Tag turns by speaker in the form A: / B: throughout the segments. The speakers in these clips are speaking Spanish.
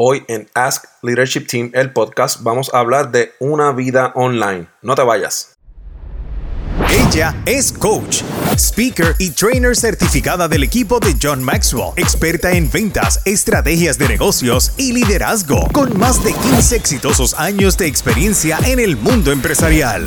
A: Hoy en Ask Leadership Team, el podcast, vamos a hablar de una vida online. No te vayas.
B: Ella es coach, speaker y trainer certificada del equipo de John Maxwell, experta en ventas, estrategias de negocios y liderazgo, con más de 15 exitosos años de experiencia en el mundo empresarial.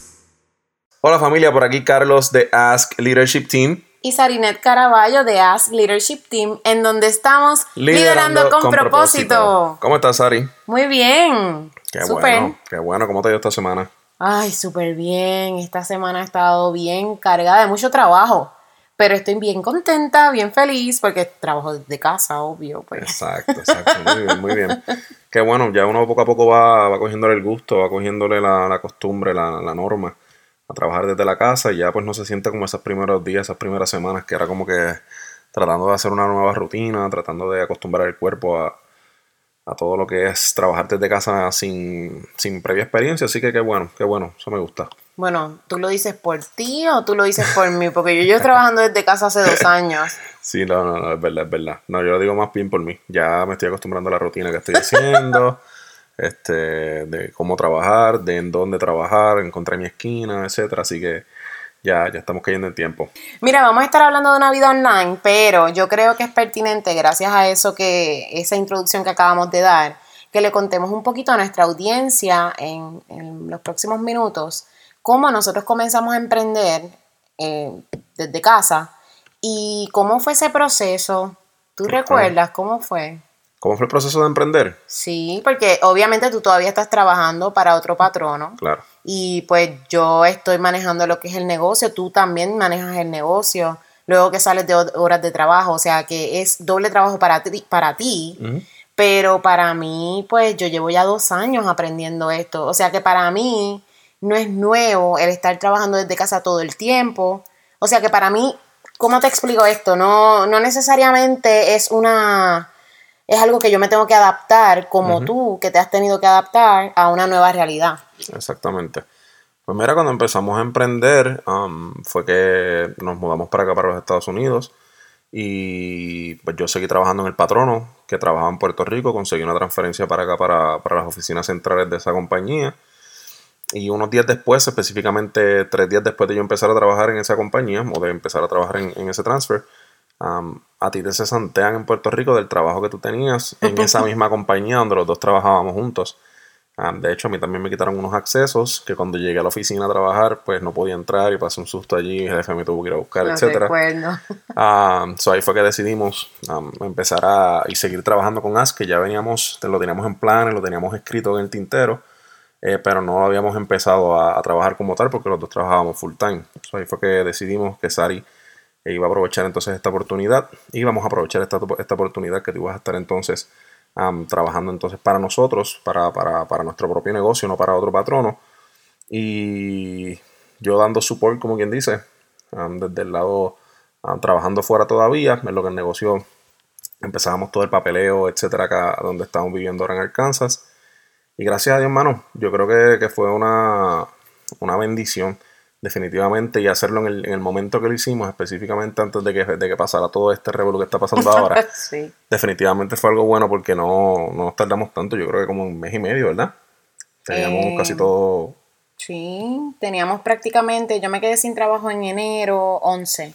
A: Hola familia, por aquí Carlos de Ask Leadership Team.
C: y Sarinet Caraballo de Ask Leadership Team, en donde estamos liderando, con, propósito.
A: ¿Cómo estás, Sari?
C: Muy bien.
A: Qué
C: Súper.
A: bueno, qué bueno. ¿Cómo te ha ido esta semana?
C: Ay, súper bien. Esta semana ha estado bien cargada de mucho trabajo. Pero estoy bien contenta, bien feliz, porque trabajo desde casa, obvio. Pues.
A: Exacto, exacto. Muy bien, muy bien. Qué bueno, ya uno poco a poco va, va cogiéndole el gusto, va cogiéndole la, la costumbre, la, la norma a trabajar desde la casa y ya pues no se siente como esos primeros días, esas primeras semanas que era como que tratando de hacer una nueva rutina, tratando de acostumbrar el cuerpo a, a todo lo que es trabajar desde casa sin, sin previa experiencia. Así que qué bueno, qué bueno, eso me gusta.
C: Bueno, ¿tú lo dices por ti o tú lo dices por mí? Porque yo llevo trabajando desde casa hace dos años.
A: Sí, no, no, no, es verdad, es verdad. No, yo lo digo más bien por mí. Ya me estoy acostumbrando a la rutina que estoy haciendo, este, de cómo trabajar, de en dónde trabajar, encontrar mi esquina, etcétera. Así que ya, ya estamos cayendo en tiempo.
C: Mira, vamos a estar hablando de una vida online, pero yo creo que es pertinente, gracias a eso que, esa introducción que acabamos de dar, que le contemos un poquito a nuestra audiencia en, en los próximos minutos cómo nosotros comenzamos a emprender eh, desde casa y cómo fue ese proceso. ¿Tú recuerdas cómo fue?
A: ¿Cómo fue el proceso de emprender?
C: Sí, porque obviamente tú todavía estás trabajando para otro patrono.
A: Claro.
C: Y pues yo estoy manejando lo que es el negocio, tú también manejas el negocio, luego que sales de hor- horas de trabajo, o sea que es doble trabajo para ti, para ti pero para mí, pues yo llevo ya dos años aprendiendo esto, o sea que para mí no es nuevo el estar trabajando desde casa todo el tiempo, o sea que para mí, ¿cómo te explico esto? No, no necesariamente es una... Es algo que yo me tengo que adaptar como tú, que te has tenido que adaptar a una nueva realidad.
A: Exactamente. Pues mira, cuando empezamos a emprender, um, fue que nos mudamos para acá, para los Estados Unidos. Y pues yo seguí trabajando en el patrono, que trabajaba en Puerto Rico, conseguí una transferencia para acá, para, para las oficinas centrales de esa compañía. Y unos días después, específicamente tres días después de yo empezar a trabajar en esa compañía, o de empezar a trabajar en, en ese transfer, um, a ti te cesantean en Puerto Rico del trabajo que tú tenías en esa misma compañía donde los dos trabajábamos juntos. Ah, de hecho, a mí también me quitaron unos accesos que cuando llegué a la oficina a trabajar, pues no podía entrar y pasé un susto allí, el jefe me tuvo que ir a buscar,
C: Lo
A: etcétera. Ah, so ahí fue que decidimos um, empezar a y seguir trabajando con Ask, que ya veníamos, lo teníamos en planes, lo teníamos escrito en el tintero, eh, pero no habíamos empezado a, a trabajar como tal porque los dos trabajábamos full time. So ahí fue que decidimos que Sari eh, iba a aprovechar entonces esta oportunidad y íbamos a aprovechar esta, esta oportunidad que tú ibas a estar entonces trabajando entonces para nosotros, para, para, para nuestro propio negocio, no para otro patrono. Y yo dando support, como quien dice, desde el lado trabajando fuera todavía, en lo que el negocio empezábamos todo el papeleo, etcétera, acá donde estamos viviendo ahora en Arkansas. Y gracias a Dios, hermano, yo creo que, que fue una, una bendición, definitivamente, y hacerlo en el, en el momento que lo hicimos, específicamente antes de que, de que pasara todo este revuelo que está pasando ahora.
C: sí.
A: definitivamente fue algo bueno porque no, no nos tardamos tanto, yo creo que como un mes y medio, ¿verdad? Teníamos
C: Eh,
A: casi todo.
C: Sí, teníamos prácticamente, yo me quedé sin trabajo en enero 11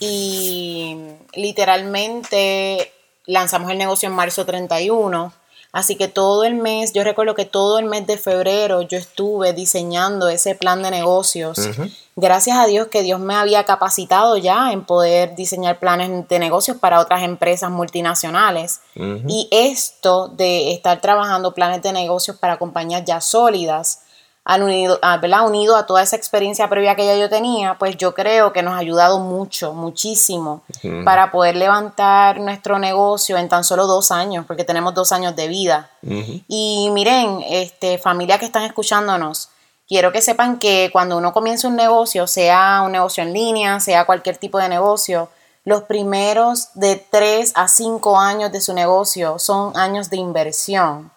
C: y literalmente lanzamos el negocio en marzo 31, así que todo el mes, yo recuerdo que todo el mes de febrero yo estuve diseñando ese plan de negocios. Gracias a Dios que Dios me había capacitado ya en poder diseñar planes de negocios para otras empresas multinacionales. Y esto de estar trabajando planes de negocios para compañías ya sólidas al unido, a, ¿verdad? unido a toda esa experiencia previa que ya yo tenía, pues yo creo que nos ha ayudado mucho, muchísimo, para poder levantar nuestro negocio en tan solo dos años, porque tenemos dos años de vida. Y miren, este, familia que están escuchándonos, quiero que sepan que cuando uno comienza un negocio, sea un negocio en línea, sea cualquier tipo de negocio, los primeros de tres a cinco años de su negocio son años de inversión.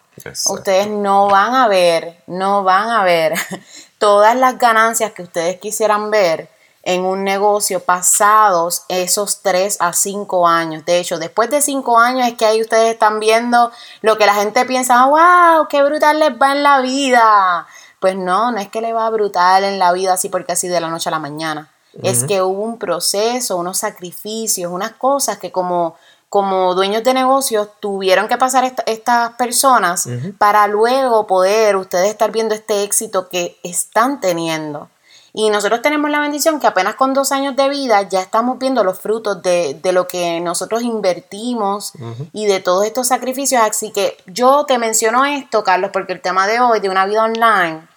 C: Ustedes no van a ver, no van a ver todas las ganancias que ustedes quisieran ver en un negocio pasados esos 3 a 5 años. De hecho, después de 5 años es que ahí ustedes están viendo lo que la gente piensa, wow, qué brutal les va en la vida. Pues no, no es que le va brutal en la vida así porque así de la noche a la mañana. Es que hubo un proceso, unos sacrificios, unas cosas que como como dueños de negocios tuvieron que pasar estas personas para luego poder ustedes estar viendo este éxito que están teniendo. Y nosotros tenemos la bendición que apenas con dos años de vida ya estamos viendo los frutos de, lo que nosotros invertimos y de todos estos sacrificios. Así que yo te menciono esto, Carlos, porque el tema de hoy de una vida online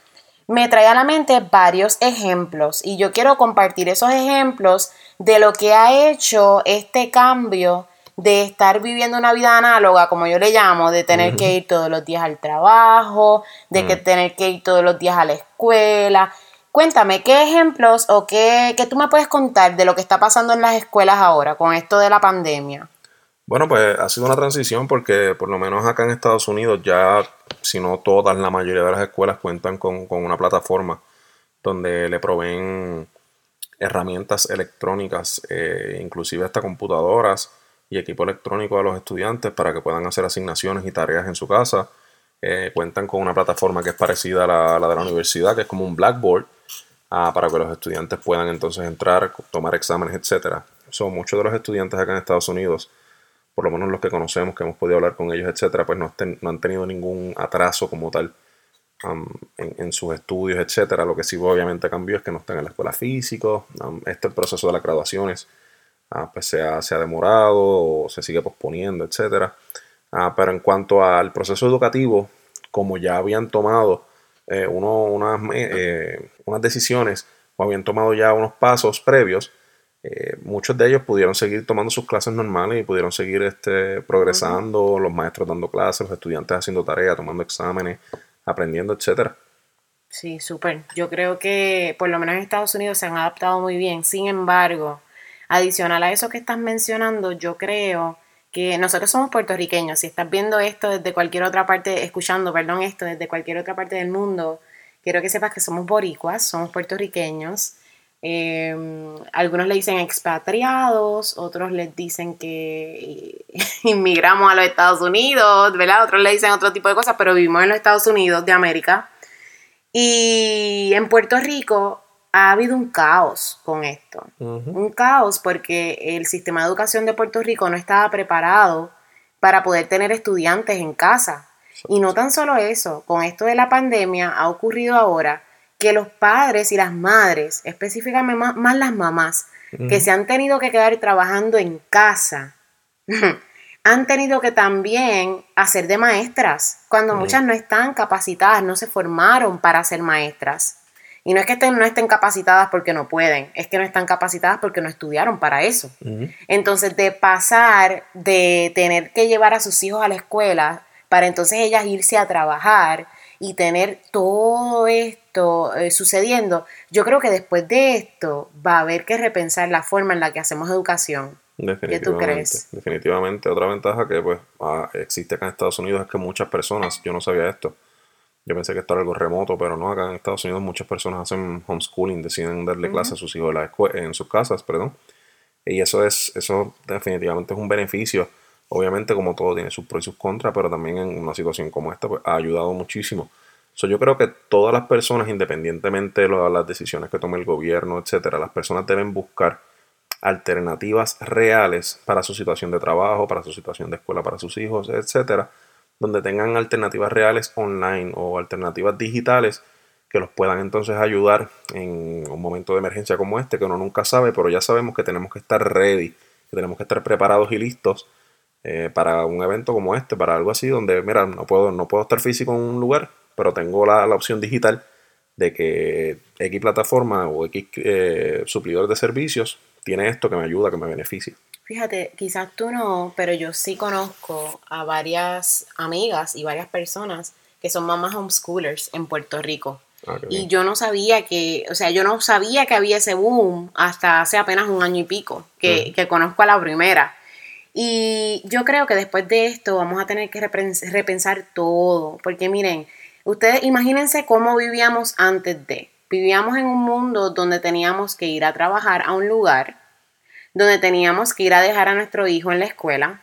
C: me trae a la mente varios ejemplos y yo quiero compartir esos ejemplos de lo que ha hecho este cambio de estar viviendo una vida análoga, como yo le llamo, de tener que ir todos los días al trabajo, de que mm. tener que ir todos los días a la escuela. Cuéntame, ¿qué ejemplos o qué, qué tú me puedes contar de lo que está pasando en las escuelas ahora con esto de la pandemia?
A: Bueno, pues ha sido una transición porque por lo menos acá en Estados Unidos ya, si no todas, la mayoría de las escuelas cuentan con, con una plataforma donde le proveen herramientas electrónicas, eh, inclusive hasta computadoras, y equipo electrónico a los estudiantes para que puedan hacer asignaciones y tareas en su casa. Eh, cuentan con una plataforma que es parecida a la, de la universidad, que es como un Blackboard, ah, para que los estudiantes puedan entonces entrar, tomar exámenes, etc. Son muchos de los estudiantes acá en Estados Unidos, por lo menos los que conocemos, que hemos podido hablar con ellos, etc., pues no, han tenido ningún atraso como tal en, sus estudios, etc. Lo que sí obviamente cambió es que no están en la escuela físico. este el proceso de las graduaciones Ah, pues se ha, demorado o se sigue posponiendo, etc. Ah, pero en cuanto al proceso educativo, como ya habían tomado eh, unas, eh, unas decisiones o habían tomado ya unos pasos previos, eh, muchos de ellos pudieron seguir tomando sus clases normales y pudieron seguir este, progresando, los maestros dando clases, los estudiantes haciendo tareas, tomando exámenes, aprendiendo, etcétera.
C: Sí, súper. Yo creo que por lo menos en Estados Unidos se han adaptado muy bien. Sin embargo, Adicional a eso que estás mencionando, yo creo que nosotros somos puertorriqueños. Si estás viendo esto desde cualquier otra parte, escuchando, perdón, esto desde cualquier otra parte del mundo, quiero que sepas que somos boricuas, somos puertorriqueños. Em, algunos le dicen expatriados, otros les dicen que inmigramos a los Estados Unidos, ¿verdad? Otros le dicen otro tipo de cosas, pero vivimos en los Estados Unidos de América. Y en Puerto Rico ha habido un caos con esto. Un caos porque el sistema de educación de Puerto Rico no estaba preparado para poder tener estudiantes en casa. Y no tan solo eso, con esto de la pandemia ha ocurrido ahora que los padres y las madres, específicamente más, las mamás, que se han tenido que quedar trabajando en casa, han tenido que también hacer de maestras, cuando muchas no están capacitadas, no se formaron para ser maestras. Y no es que estén, no estén capacitadas porque no pueden, es que no están capacitadas porque no estudiaron para eso. Entonces, de pasar de tener que llevar a sus hijos a la escuela para entonces ellas irse a trabajar y tener todo esto eh, sucediendo, yo creo que después de esto va a haber que repensar la forma en la que hacemos educación. ¿Qué tú crees?
A: Definitivamente. Otra ventaja que pues ah, existe acá en Estados Unidos es que muchas personas, yo no sabía esto, yo pensé que esto era algo remoto, pero no, acá en Estados Unidos muchas personas hacen homeschooling, deciden darle clases a sus hijos en sus casas, perdón. Y eso es, eso definitivamente es un beneficio. Obviamente, como todo tiene sus pros y sus contras, pero también en una situación como esta, pues ha ayudado muchísimo. So, yo creo que todas las personas, independientemente de las decisiones que tome el gobierno, etcétera, las personas deben buscar alternativas reales para su situación de trabajo, para su situación de escuela para sus hijos, etcétera donde tengan alternativas reales online o alternativas digitales que los puedan entonces ayudar en un momento de emergencia como este, que uno nunca sabe, pero ya sabemos que tenemos que estar ready, que tenemos que estar preparados y listos eh, para un evento como este, para algo así, donde, mira, no puedo, no puedo estar físico en un lugar, pero tengo la, opción digital de que X plataforma o X eh, suplidor de servicios tiene esto que me ayuda, que me beneficia.
C: Fíjate, quizás tú no, pero yo sí conozco a varias amigas y varias personas que son mamás homeschoolers en Puerto Rico.
A: Ah,
C: Y yo no sabía que, o sea, yo no sabía que había ese boom hasta hace apenas un año y pico, que, que conozco a la primera. Y yo creo que después de esto vamos a tener que repens- repensar todo, porque miren, ustedes imagínense cómo vivíamos antes de. Vivíamos en un mundo donde teníamos que ir a trabajar a un lugar, donde teníamos que ir a dejar a nuestro hijo en la escuela,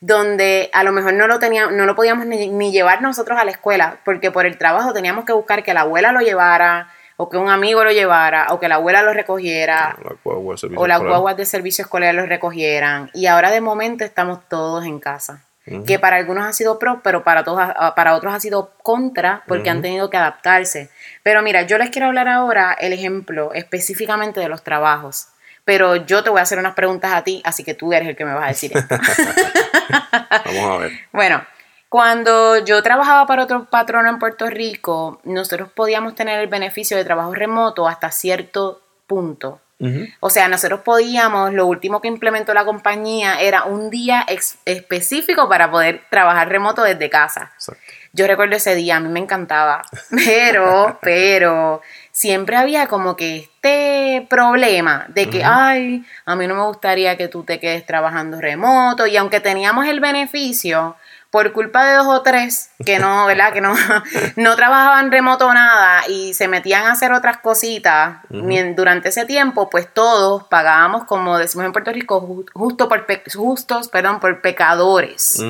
C: donde a lo mejor no lo teníamos, no lo podíamos ni, ni llevar nosotros a la escuela, porque por el trabajo teníamos que buscar que la abuela lo llevara, o que un amigo lo llevara, o que la abuela lo recogiera,
A: La guagua de servicio
C: o las guaguas de servicio escolar los recogieran. Y ahora de momento estamos todos en casa. Que para algunos ha sido pro, pero para, todos, ha- para otros ha sido contra, porque han tenido que adaptarse. Pero mira, yo les quiero hablar ahora el ejemplo específicamente de los trabajos. Pero yo te voy a hacer unas preguntas a ti, así que tú eres el que me vas a decir esto.
A: Vamos a ver.
C: Bueno, cuando yo trabajaba para otro patrono en Puerto Rico, nosotros podíamos tener el beneficio de trabajo remoto hasta cierto punto. O sea, nosotros podíamos, lo último que implementó la compañía era un día específico para poder trabajar remoto desde casa.
A: Exacto.
C: Yo recuerdo ese día, a mí me encantaba, pero, pero siempre había como que este problema de que, ay, a mí no me gustaría que tú te quedes trabajando remoto y aunque teníamos el beneficio, por culpa de dos o tres que no, ¿verdad? Que no, no trabajaban remoto nada y se metían a hacer otras cositas durante ese tiempo, pues todos pagábamos, como decimos en Puerto Rico, ju- justo por justos, perdón, por pecadores.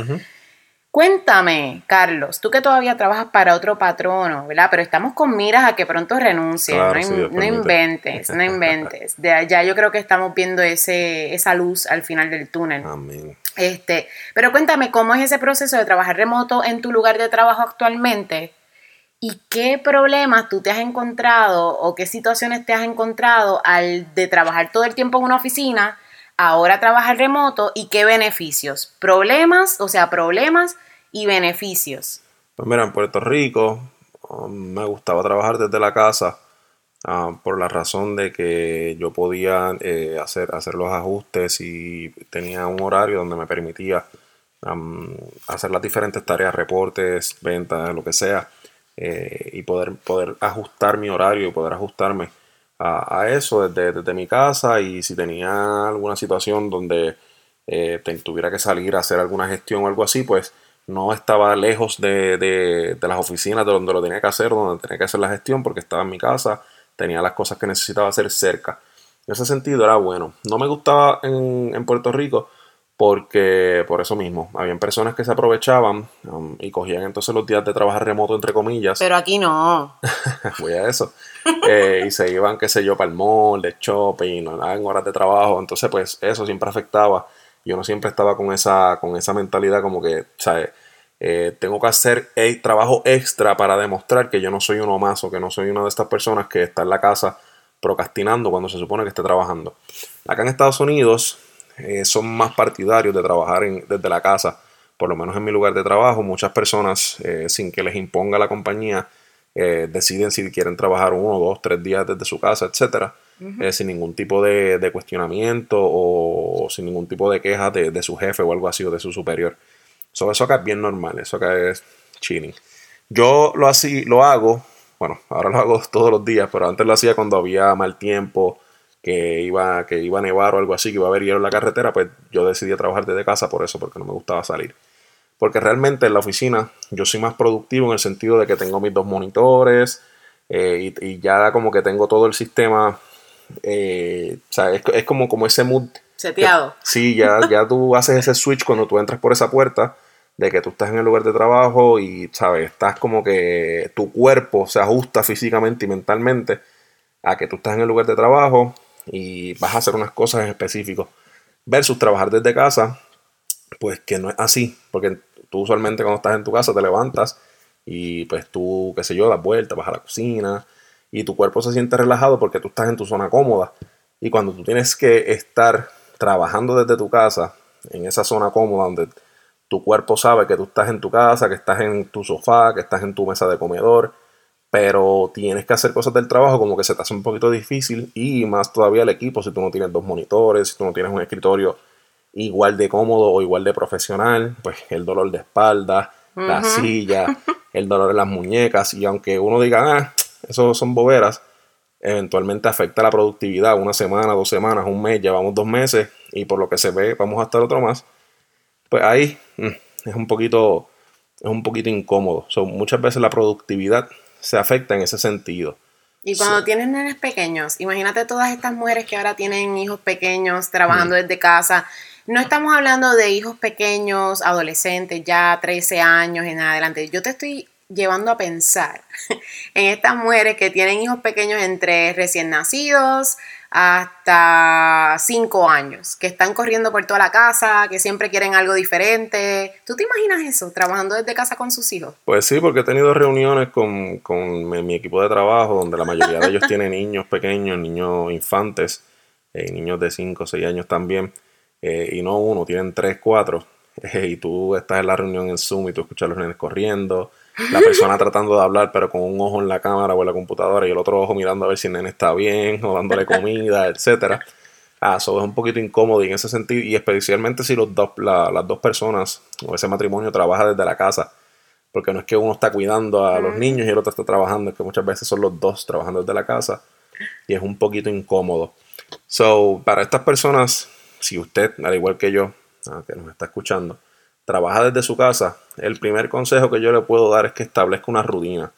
C: Cuéntame, Carlos, tú que todavía trabajas para otro patrono, ¿verdad? Pero estamos con miras a que pronto renuncie.
A: Claro,
C: no,
A: sí,
C: inventes, no inventes. De allá yo creo que estamos viendo ese, esa luz al final del túnel.
A: Amén.
C: Este, pero cuéntame, ¿cómo es ese proceso de trabajar remoto en tu lugar de trabajo actualmente? ¿Y qué problemas tú te has encontrado o qué situaciones te has encontrado al de trabajar todo el tiempo en una oficina, ahora trabajar remoto y qué beneficios? Problemas, o sea, problemas y beneficios.
A: Pues mira, en Puerto Rico um, me gustaba trabajar desde la casa ah, por la razón de que yo podía eh, hacer, hacer los ajustes y tenía un horario donde me permitía am, hacer las diferentes tareas, reportes, ventas, lo que sea, eh, y poder, poder ajustar mi horario y poder ajustarme a, eso desde, desde mi casa y si tenía alguna situación donde eh, tuviera que salir a hacer alguna gestión o algo así, pues no estaba lejos de, de- de las oficinas de donde lo tenía que hacer, donde tenía que hacer la gestión, porque estaba en mi casa, tenía las cosas que necesitaba hacer cerca. En ese sentido era bueno. No me gustaba en, en Puerto Rico porque por eso mismo, habían personas que se aprovechaban um, y cogían entonces los días de trabajar remoto, entre comillas,
C: Pero aquí no.
A: voy a eso, eh, y se iban, qué sé yo, para el mall, de shopping, en horas de trabajo, entonces pues eso siempre afectaba, yo no siempre estaba con esa, con esa mentalidad como que, ¿sabes? Eh, tengo que hacer el trabajo extra para demostrar que yo no soy uno más o que no soy una de estas personas que está en la casa procrastinando cuando se supone que esté trabajando. Acá en Estados Unidos eh, son más partidarios de trabajar desde la casa, por lo menos en mi lugar de trabajo. Muchas personas, eh, sin que les imponga la compañía, deciden si quieren trabajar uno, dos, tres días desde su casa, etcétera, eh, sin ningún tipo de, de cuestionamiento o, sin ningún tipo de queja de, de su jefe o algo así o de su superior. So, eso acá es bien normal, eso acá es chilling. Yo lo, así, lo hago, bueno, ahora lo hago todos los días, pero antes lo hacía cuando había mal tiempo, que iba, que iba a nevar o algo así, que iba a haber hielo en la carretera, pues yo decidí trabajar desde casa por eso, porque no me gustaba salir. Porque realmente en la oficina yo soy más productivo en el sentido de que tengo mis dos monitores eh, y ya como que tengo todo el sistema, eh, o sea, es, es como, como ese mood
C: Seteado.
A: Sí, ya, ya tú haces ese switch cuando tú entras por esa puerta de que tú estás en el lugar de trabajo y, ¿sabes? Estás como que tu cuerpo se ajusta físicamente y mentalmente a que tú estás en el lugar de trabajo y vas a hacer unas cosas en específico. Versus trabajar desde casa, pues que no es así, porque tú usualmente cuando estás en tu casa te levantas y pues tú, qué sé yo, das vueltas, vas a la cocina y tu cuerpo se siente relajado porque tú estás en tu zona cómoda. Y cuando tú tienes que estar trabajando desde tu casa, en esa zona cómoda donde tu cuerpo sabe que tú estás en tu casa, que estás en tu sofá, que estás en tu mesa de comedor, pero tienes que hacer cosas del trabajo como que se te hace un poquito difícil y más todavía el equipo, si tú no tienes dos monitores, si tú no tienes un escritorio igual de cómodo o igual de profesional, pues el dolor de espalda, la silla, el dolor en las muñecas y aunque uno diga, ah, eso son boberas, eventualmente afecta la productividad, una semana, dos semanas, un mes, llevamos dos meses y por lo que se ve vamos a estar otro más, pues ahí mm, es un poquito, es un poquito incómodo. muchas veces la productividad se afecta en ese sentido.
C: Y cuando tienes nenes pequeños, imagínate todas estas mujeres que ahora tienen hijos pequeños trabajando mm. desde casa. No estamos hablando de hijos pequeños, adolescentes, ya 13 años en adelante. Yo te estoy llevando a pensar en estas mujeres que tienen hijos pequeños entre recién nacidos hasta cinco años, que están corriendo por toda la casa, que siempre quieren algo diferente. ¿Tú te imaginas eso, trabajando desde casa con sus hijos?
A: Pues sí, porque he tenido reuniones con, mi, equipo de trabajo, donde la mayoría de ellos tienen niños pequeños, niños infantes, eh, niños de 5 o 6 años también, eh, y no uno, tienen 3, 4, eh, y tú estás en la reunión en Zoom y tú escuchas a los nenes corriendo, la persona tratando de hablar, pero con un ojo en la cámara o en la computadora y el otro ojo mirando a ver si el nene está bien o dándole comida, etcétera. Ah, eso es un poquito incómodo y en ese sentido, y especialmente si los dos, las dos personas o ese matrimonio trabaja desde la casa, porque no es que uno está cuidando a los niños y el otro está trabajando, es que muchas veces son los dos trabajando desde la casa y es un poquito incómodo. So, para estas personas, si usted, al igual que yo, ah, que nos está escuchando, trabaja desde su casa, el primer consejo que yo le puedo dar es que establezca una rutina.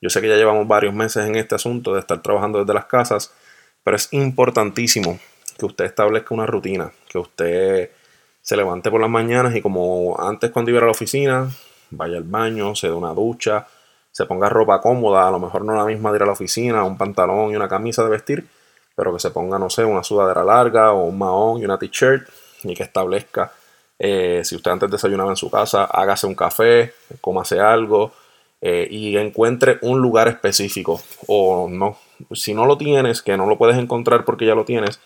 A: Yo sé que ya llevamos varios meses en este asunto de estar trabajando desde las casas, pero es importantísimo que usted establezca una rutina, que usted se levante por las mañanas y como antes cuando iba a la oficina, vaya al baño, se dé una ducha, se ponga ropa cómoda, a lo mejor no la misma de ir a la oficina, un pantalón y una camisa de vestir, pero que se ponga, no sé, una sudadera larga o un mahón y una t-shirt y que establezca eh, si usted antes desayunaba en su casa, hágase un café, cómase algo eh, y encuentre un lugar específico. O no, si no lo tienes, que no lo puedes encontrar porque ya lo tienes,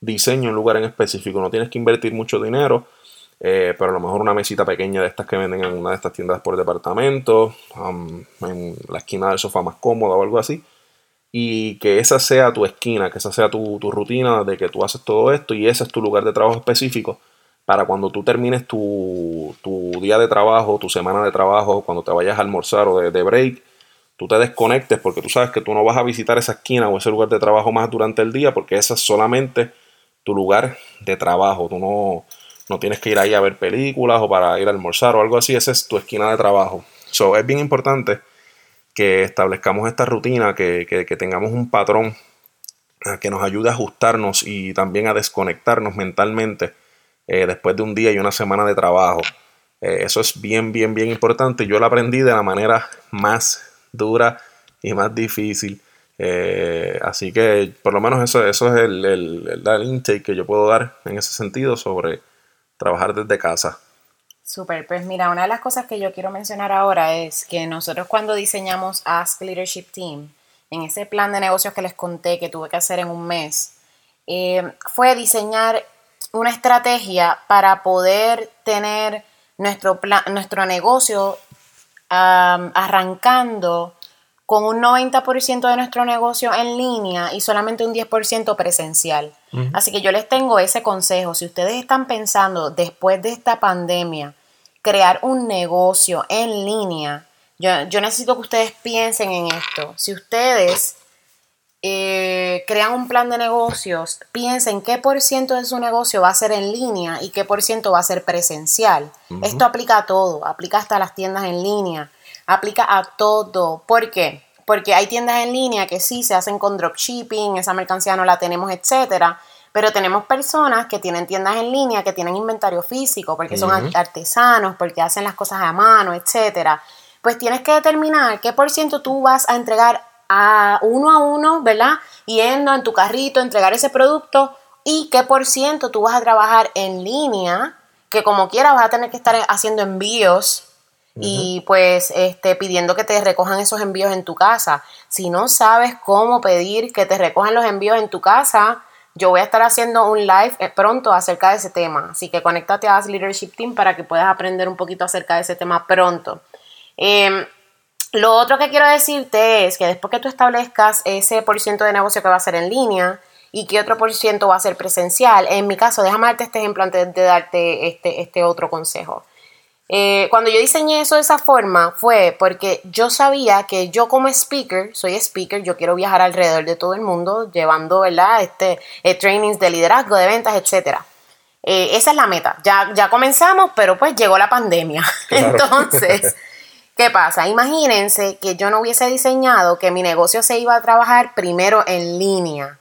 A: diseña un lugar en específico. No tienes que invertir mucho dinero, eh, pero a lo mejor una mesita pequeña de estas que venden en una de estas tiendas por departamento, en la esquina del sofá más cómoda o algo así. Y que esa sea tu esquina, que esa sea tu, tu rutina de que tú haces todo esto y ese es tu lugar de trabajo específico para cuando tú termines tu, día de trabajo, tu semana de trabajo, cuando te vayas a almorzar o de, break, tú te desconectes porque tú sabes que tú no vas a visitar esa esquina o ese lugar de trabajo más durante el día porque ese es solamente tu lugar de trabajo. Tú no, no tienes que ir ahí a ver películas o para ir a almorzar o algo así, esa es tu esquina de trabajo. So, es bien importante que establezcamos esta rutina, que, que tengamos un patrón que nos ayude a ajustarnos y también a desconectarnos mentalmente eh, después de un día y una semana de trabajo. Eh, eso es bien, bien, bien importante. Yo lo aprendí de la manera más dura y más difícil. Eh, así que por lo menos eso, eso es el, el, el, intake que yo puedo dar en ese sentido sobre trabajar desde casa.
C: Super, pues mira, una de las cosas que yo quiero mencionar ahora es que nosotros cuando diseñamos Ask Leadership Team, en ese plan de negocios que les conté que tuve que hacer en un mes, fue diseñar una estrategia para poder tener nuestro, plan, nuestro negocio arrancando con un 90% de nuestro negocio en línea y solamente un 10% presencial. Así que yo les tengo ese consejo. Si ustedes están pensando después de esta pandemia crear un negocio en línea, yo, yo necesito que ustedes piensen en esto. Si ustedes eh, crean un plan de negocios, piensen qué por ciento de su negocio va a ser en línea y qué por ciento va a ser presencial. Esto aplica a todo, aplica hasta las tiendas en línea, aplica a todo. ¿Por qué? Porque hay tiendas en línea que sí se hacen con dropshipping, esa mercancía no la tenemos, etcétera. Pero tenemos personas que tienen tiendas en línea, que tienen inventario físico, porque son artesanos, porque hacen las cosas a mano, etcétera. Pues tienes que determinar qué por ciento tú vas a entregar a uno a uno, ¿verdad? Yendo en tu carrito, entregar ese producto y qué por ciento tú vas a trabajar en línea, que como quiera vas a tener que estar haciendo envíos y pues este, pidiendo que te recojan esos envíos en tu casa. Si no sabes cómo pedir que te recojan los envíos en tu casa, yo voy a estar haciendo un live eh, pronto acerca de ese tema. Así que conéctate a Leadership Team para que puedas aprender un poquito acerca de ese tema pronto. Em, Lo otro que quiero decirte es que después que tú establezcas ese por ciento de negocio que va a ser en línea y que otro por ciento va a ser presencial, en mi caso, déjame darte este ejemplo antes de darte este, este otro consejo. Eh, cuando yo diseñé eso de esa forma fue porque yo sabía que yo como speaker, soy speaker, yo quiero viajar alrededor de todo el mundo llevando, ¿verdad? Este, eh, trainings de liderazgo, de ventas, etcétera. Eh, esa es la meta. Ya, ya comenzamos, pero pues llegó la pandemia. Entonces, ¿qué pasa? Imagínense que yo no hubiese diseñado que mi negocio se iba a trabajar primero en línea.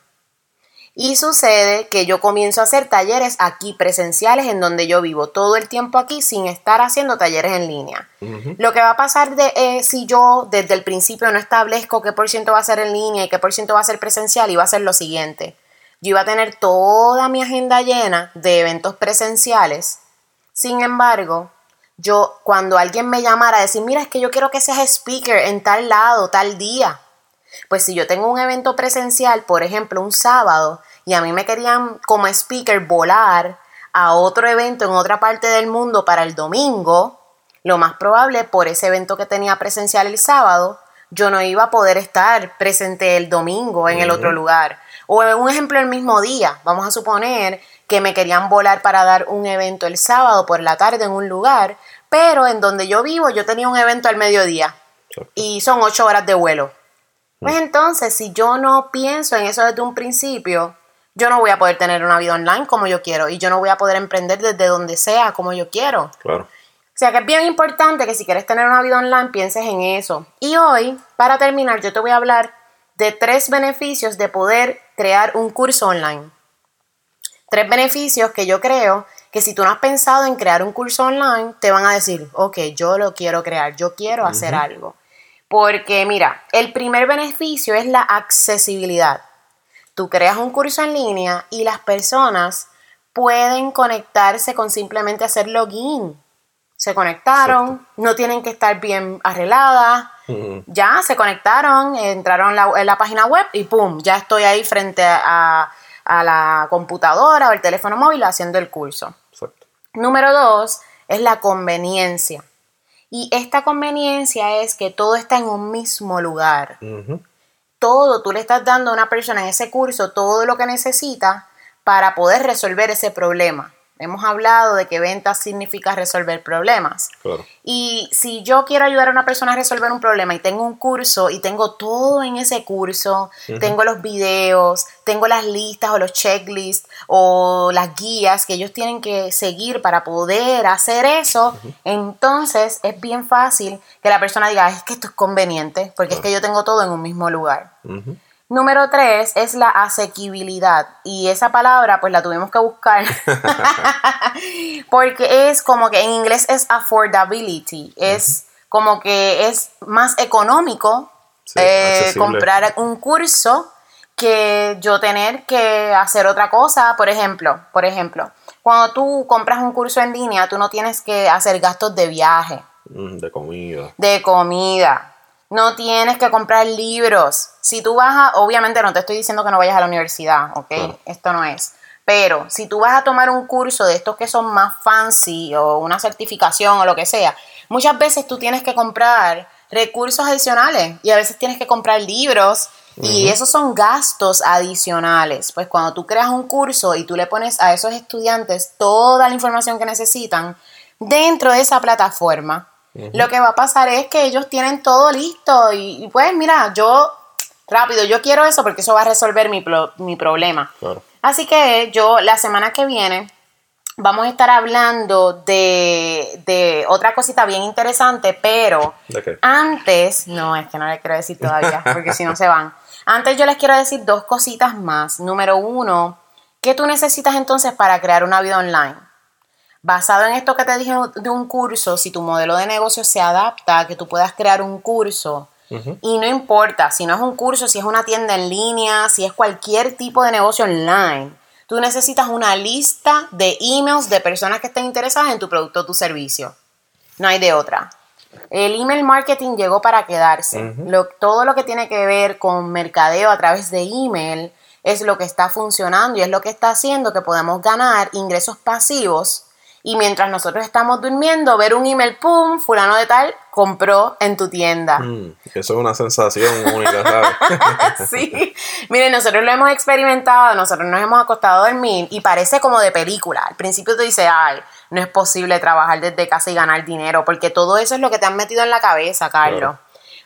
C: Y sucede que yo comienzo a hacer talleres aquí presenciales en donde yo vivo todo el tiempo aquí sin estar haciendo talleres en línea. Lo que va a pasar de, eh, si yo desde el principio no establezco qué por ciento va a ser en línea y qué por ciento va a ser presencial, va a ser lo siguiente. Yo iba a tener toda mi agenda llena de eventos presenciales. Sin embargo, yo cuando alguien me llamara a decir, mira, es que yo quiero que seas speaker en tal lado, tal día. Pues si yo tengo un evento presencial, por ejemplo, un sábado, y a mí me querían como speaker volar a otro evento en otra parte del mundo para el domingo, lo más probable por ese evento que tenía presencial el sábado, yo no iba a poder estar presente el domingo en el otro lugar. O un ejemplo el mismo día, vamos a suponer que me querían volar para dar un evento el sábado por la tarde en un lugar, pero en donde yo vivo yo tenía un evento al mediodía y son ocho horas de vuelo. Pues entonces, si yo no pienso en eso desde un principio, yo no voy a poder tener una vida online como yo quiero y yo no voy a poder emprender desde donde sea como yo quiero.
A: Claro.
C: O sea que es bien importante que si quieres tener una vida online pienses en eso. Y hoy, para terminar, yo te voy a hablar de tres beneficios de poder crear un curso online. Tres beneficios que yo creo que si tú no has pensado en crear un curso online, te van a decir, ok, yo lo quiero crear, yo quiero hacer algo. Porque mira, el primer beneficio es la accesibilidad tú creas un curso en línea y las personas pueden conectarse con simplemente hacer login. Se conectaron, no tienen que estar bien arregladas, ya se conectaron, entraron en la página web y ¡pum! Ya estoy ahí frente a, la computadora o el teléfono móvil haciendo el curso. Número dos es la conveniencia. Y esta conveniencia es que todo está en un mismo lugar todo, tú le estás dando a una persona en ese curso todo lo que necesita para poder resolver ese problema. Hemos hablado de que ventas significa resolver problemas. Y si yo quiero ayudar a una persona a resolver un problema y tengo un curso y tengo todo en ese curso, tengo los videos, tengo las listas o los checklists o las guías que ellos tienen que seguir para poder hacer eso, entonces es bien fácil que la persona diga, es que esto es conveniente porque es que yo tengo todo en un mismo lugar. Número tres es la asequibilidad. Y esa palabra, pues la tuvimos que buscar. Porque es como que en inglés es affordability. Es como que es más económico eh, comprar un curso que yo tener que hacer otra cosa. Por ejemplo, por ejemplo, cuando tú compras un curso en línea, tú no tienes que hacer gastos de viaje.
A: Mm, de comida.
C: De comida no tienes que comprar libros. Si tú vas a, obviamente no te estoy diciendo que no vayas a la universidad, ¿ok? Esto no es. Pero si tú vas a tomar un curso de estos que son más fancy o una certificación o lo que sea, muchas veces tú tienes que comprar recursos adicionales y a veces tienes que comprar libros y esos son gastos adicionales. Pues cuando tú creas un curso y tú le pones a esos estudiantes toda la información que necesitan dentro de esa plataforma, lo que va a pasar es que ellos tienen todo listo y, pues mira, yo rápido, yo quiero eso porque eso va a resolver mi, mi problema. Así que yo la semana que viene vamos a estar hablando de, de otra cosita bien interesante, pero antes, no, es que no les quiero decir todavía, porque si no se van. Antes yo les quiero decir dos cositas más. Número uno, ¿qué tú necesitas entonces para crear una vida online? Basado en esto que te dije de un curso, si tu modelo de negocio se adapta a que tú puedas crear un curso, y no importa si no es un curso, si es una tienda en línea, si es cualquier tipo de negocio online, tú necesitas una lista de emails de personas que estén interesadas en tu producto o tu servicio. No hay de otra. El email marketing llegó para quedarse. todo lo que tiene que ver con mercadeo a través de email es lo que está funcionando y es lo que está haciendo que podamos ganar ingresos pasivos y mientras nosotros estamos durmiendo, ver un email, pum, fulano de tal compró en tu tienda.
A: Mm, eso es una sensación única, ¿sabes?
C: sí, miren, nosotros lo hemos experimentado, nosotros nos hemos acostado a dormir y parece como de película. Al principio tú dices, ay, no es posible trabajar desde casa y ganar dinero, porque todo eso es lo que te han metido en la cabeza, Carlos.
A: Claro.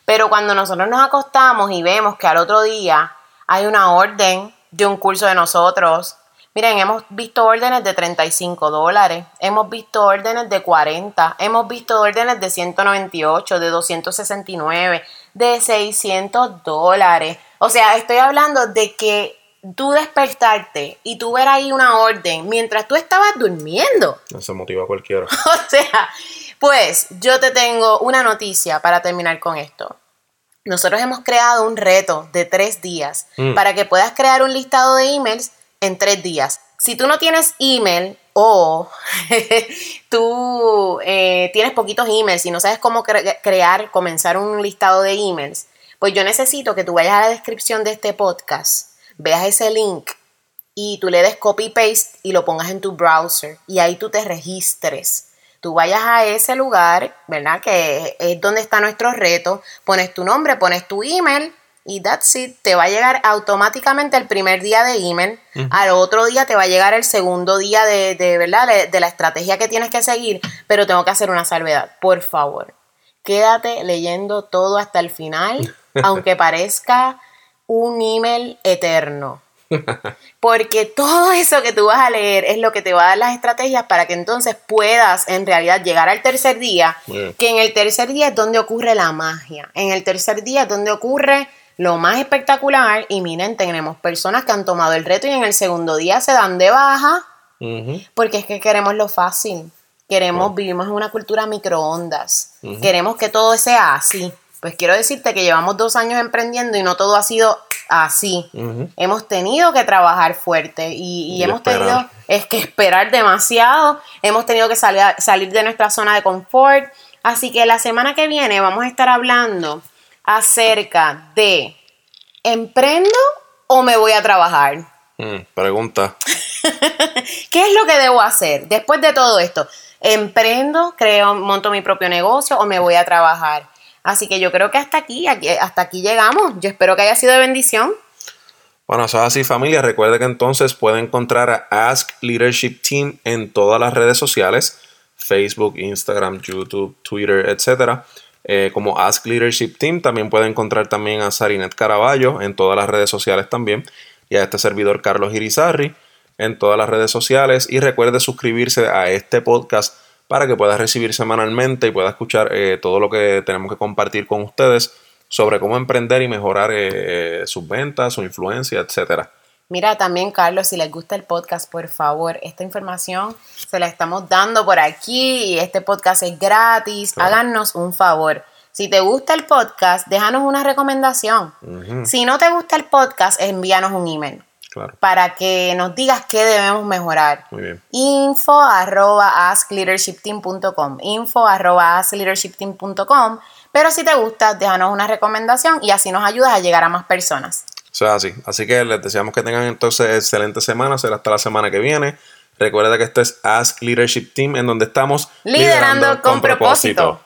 C: Pero cuando nosotros nos acostamos y vemos que al otro día hay una orden de un curso de nosotros, miren, hemos visto órdenes de 35 dólares, hemos visto órdenes de 40, hemos visto órdenes de 198, de 269, de 600 dólares. O sea, estoy hablando de que tú despertarte y tú ver ahí una orden mientras tú estabas durmiendo.
A: Eso motiva a cualquiera.
C: O sea, pues yo te tengo una noticia para terminar con esto. Nosotros hemos creado un reto de tres días
A: Mm.
C: para que puedas crear un listado de emails en tres días. Si tú no tienes email o tú eh, tienes poquitos emails y no sabes cómo cre- crear, comenzar un listado de emails, pues yo necesito que tú vayas a la descripción de este podcast, veas ese link y tú le des copy paste y lo pongas en tu browser y ahí tú te registres. Tú vayas a ese lugar, ¿verdad? Que es donde está nuestro reto, pones tu nombre, pones tu email y that's it. Te va a llegar automáticamente el primer día de email, al otro día te va a llegar el segundo día de, de ¿verdad? De, de la estrategia que tienes que seguir, pero tengo que hacer una salvedad, por favor. Quédate leyendo todo hasta el final, aunque parezca un email eterno. Porque todo eso que tú vas a leer es lo que te va a dar las estrategias para que entonces puedas en realidad llegar al tercer día, que en el tercer día es donde ocurre la magia. En el tercer día es donde ocurre lo más espectacular y miren, tenemos personas que han tomado el reto y en el segundo día se dan de baja porque es que queremos lo fácil. Queremos, vivimos en una cultura microondas. Queremos que todo sea así. Pues quiero decirte que llevamos dos años emprendiendo y no todo ha sido así. Hemos tenido que trabajar fuerte y, y
A: Y
C: hemos
A: esperar.
C: tenido es que esperar demasiado. Hemos tenido que salir, salir de nuestra zona de confort. Así que la semana que viene vamos a estar hablando acerca de ¿emprendo o me voy a trabajar?
A: Mm, pregunta.
C: ¿Qué es lo que debo hacer después de todo esto? ¿Emprendo, creo, monto mi propio negocio o me voy a trabajar? Así que yo creo que hasta aquí, aquí- hasta aquí llegamos. Yo espero que haya sido de bendición.
A: Bueno, eso es así, familia. Recuerde que entonces puede encontrar a Ask Leadership Team en todas las redes sociales: Facebook, Instagram, YouTube, Twitter, etcétera. Eh, como Ask Leadership Team. También puede encontrar también a Sarinet Caraballo en todas las redes sociales también. Y a este servidor Carlos Irizarri en todas las redes sociales. Y recuerde suscribirse a este podcast para que pueda recibir semanalmente y pueda escuchar eh, todo lo que tenemos que compartir con ustedes sobre cómo emprender y mejorar eh, sus ventas, su influencia, etcétera.
C: Mira, también, Carlos, si les gusta el podcast, por favor, esta información se la estamos dando por aquí y este podcast es gratis.
A: Claro.
C: Háganos un favor. Si te gusta el podcast, déjanos una recomendación. Si no te gusta el podcast, envíanos un email
A: Claro,
C: para que nos digas qué debemos mejorar.
A: muy bien.
C: info arroba askleadershipteam.com info arroba askleadershipteam.com pero si te gusta déjanos una recomendación y así nos ayudas a llegar a más personas
A: Eso es así. Así que les deseamos que tengan entonces excelente semana. Será hasta la semana que viene. Recuerda que esto es Ask Leadership Team, en donde estamos
C: liderando, con propósito.